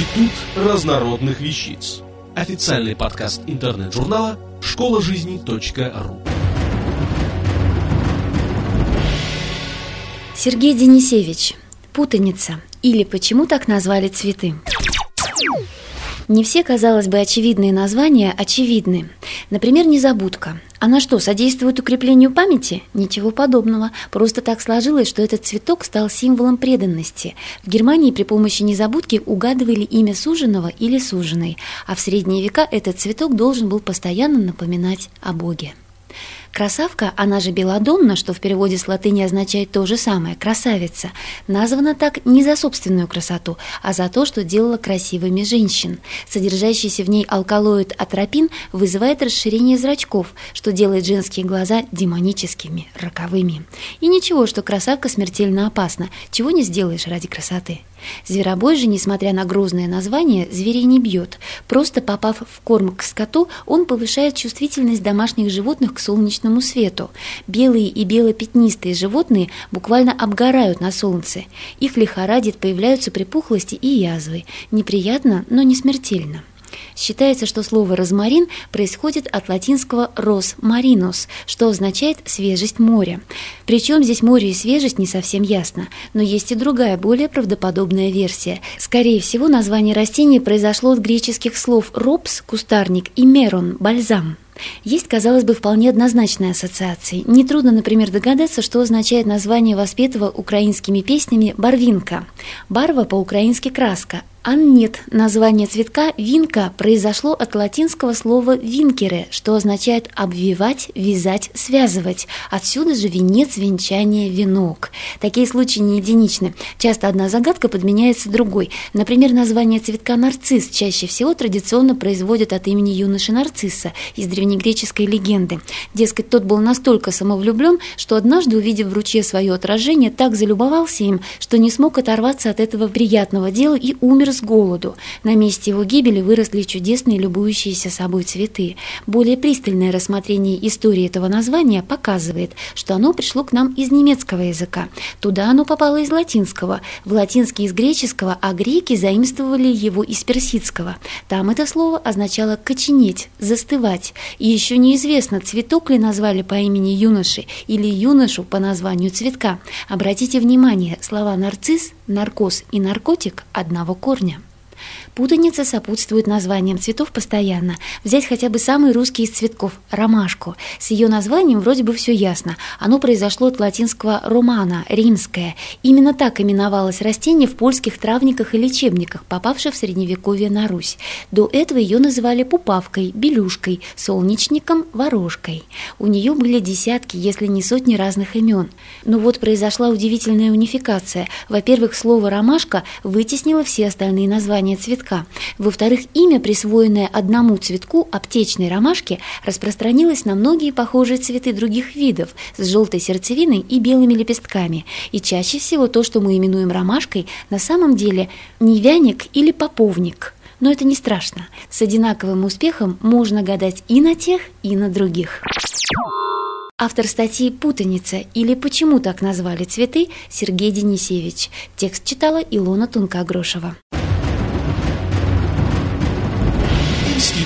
Институт разнородных вещиц. Официальный подкаст интернет-журнала школа жизни.ру. Сергей Денисевич. Путаница. Или почему так назвали цветы? Не все, казалось бы, очевидные названия очевидны. Например, незабудка. Она что, содействует укреплению памяти? Ничего подобного. Просто так сложилось, что этот цветок стал символом преданности. В Германии при помощи незабудки угадывали имя суженого или суженой, а в средние века этот цветок должен был постоянно напоминать о Боге. Красавка, она же Беладонна, что в переводе с латыни означает то же самое, красавица, названа так не за собственную красоту, а за то, что делала красивыми женщин. Содержащийся в ней алкалоид атропин вызывает расширение зрачков, что делает женские глаза демоническими, роковыми. И ничего, что красавка смертельно опасна, чего не сделаешь ради красоты. Зверобой же, несмотря на грозное название, зверей не бьет. Просто попав в корм к скоту, он повышает чувствительность домашних животных к солнечному свету. Белые и белопятнистые животные буквально обгорают на солнце. Их лихорадит, появляются припухлости и язвы. Неприятно, но не смертельно. Считается, что слово «розмарин» происходит от латинского «ros marinus», что означает «свежесть моря». Причем здесь море и свежесть не совсем ясно, но есть и другая, более правдоподобная версия. Скорее всего, название растения произошло от греческих слов «ропс» – кустарник и «мерон» – бальзам. Есть, казалось бы, вполне однозначные ассоциации. Нетрудно, например, догадаться, что означает название воспетого украинскими песнями «барвинка». Барва по-украински «краска», а нет, название цветка винка произошло от латинского слова винкере, что означает обвивать, вязать, связывать. Отсюда же венец, венчание, венок. Такие случаи не единичны. Часто одна загадка подменяется другой. Например, название цветка нарцисс чаще всего традиционно производят от имени юноши нарцисса из древнегреческой легенды. Дескать, тот был настолько самовлюблен, что однажды, увидев в ручье свое отражение, так залюбовался им, что не смог оторваться от этого приятного дела и умер с голоду. На месте его гибели выросли чудесные любующиеся собой цветы. Более пристальное рассмотрение истории этого названия показывает, что оно пришло к нам из немецкого языка. Туда оно попало из латинского, в латинский из греческого, а греки заимствовали его из персидского. Там это слово означало «коченеть», «застывать». И еще неизвестно, цветок ли назвали по имени юноши или юношу по названию цветка. Обратите внимание, слова «нарцисс», «наркоз» и «наркотик» одного корня корня. Путаница сопутствует названиям цветов постоянно. Взять хотя бы самый русский из цветков – ромашку. С ее названием вроде бы все ясно. Оно произошло от латинского «романа» – римское. Именно так именовалось растение в польских травниках и лечебниках, попавших в Средневековье на Русь. До этого ее называли пупавкой, белюшкой, солнечником, ворожкой. У нее были десятки, если не сотни разных имен. Но вот произошла удивительная унификация. Во-первых, слово «ромашка» вытеснило все остальные названия цветка цветка. Во-вторых, имя, присвоенное одному цветку аптечной ромашки, распространилось на многие похожие цветы других видов с желтой сердцевиной и белыми лепестками. И чаще всего то, что мы именуем ромашкой, на самом деле невяник или поповник. Но это не страшно. С одинаковым успехом можно гадать и на тех, и на других. Автор статьи «Путаница» или «Почему так назвали цветы» Сергей Денисевич. Текст читала Илона Тунка-Грошева.